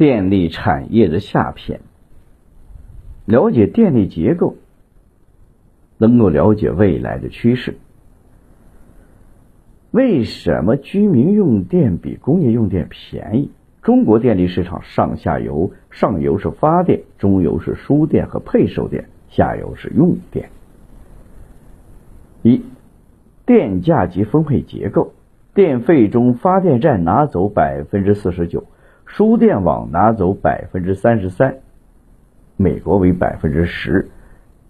电力产业的下篇。了解电力结构，能够了解未来的趋势。为什么居民用电比工业用电便宜？中国电力市场上下游，上游是发电，中游是输电和配售电，下游是用电。一、电价及分配结构。电费中，发电站拿走百分之四十九，输电网拿走百分之三十三，美国为百分之十，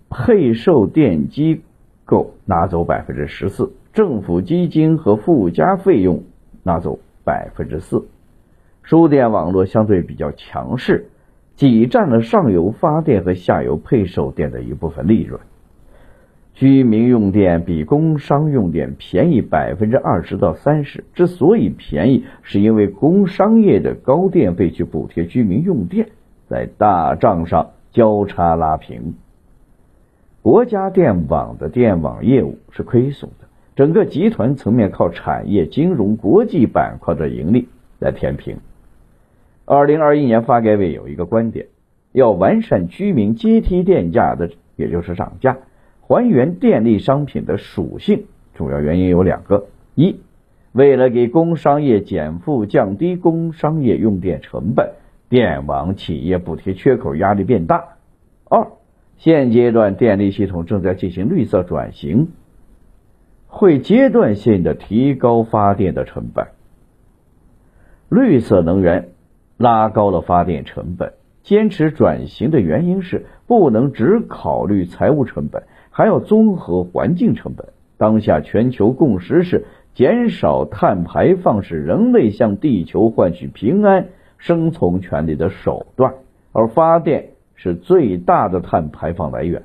配售电机构拿走百分之十四，政府基金和附加费用拿走百分之四。输电网络相对比较强势，挤占了上游发电和下游配售电的一部分利润。居民用电比工商用电便宜百分之二十到三十。之所以便宜，是因为工商业的高电费去补贴居民用电，在大账上交叉拉平。国家电网的电网业务是亏损的，整个集团层面靠产业、金融、国际板块的盈利来填平。二零二一年发改委有一个观点，要完善居民阶梯电价的，也就是涨价。还原电力商品的属性，主要原因有两个：一，为了给工商业减负，降低工商业用电成本，电网企业补贴缺口压力变大；二，现阶段电力系统正在进行绿色转型，会阶段性的提高发电的成本。绿色能源拉高了发电成本，坚持转型的原因是不能只考虑财务成本。还要综合环境成本。当下全球共识是，减少碳排放是人类向地球换取平安生存权利的手段，而发电是最大的碳排放来源。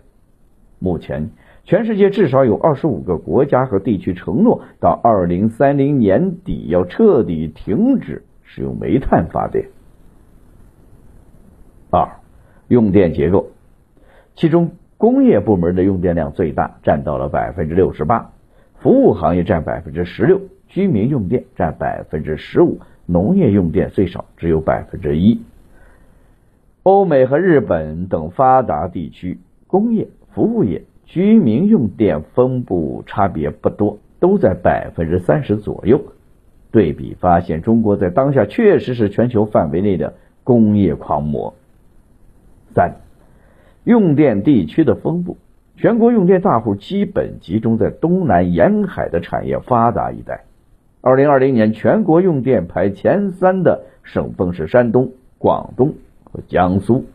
目前，全世界至少有二十五个国家和地区承诺，到二零三零年底要彻底停止使用煤炭发电。二、用电结构，其中。工业部门的用电量最大，占到了百分之六十八，服务行业占百分之十六，居民用电占百分之十五，农业用电最少只有百分之一。欧美和日本等发达地区，工业、服务业、居民用电分布差别不多，都在百分之三十左右。对比发现，中国在当下确实是全球范围内的工业狂魔。三。用电地区的分布，全国用电大户基本集中在东南沿海的产业发达一带。二零二零年全国用电排前三的省份是山东、广东和江苏。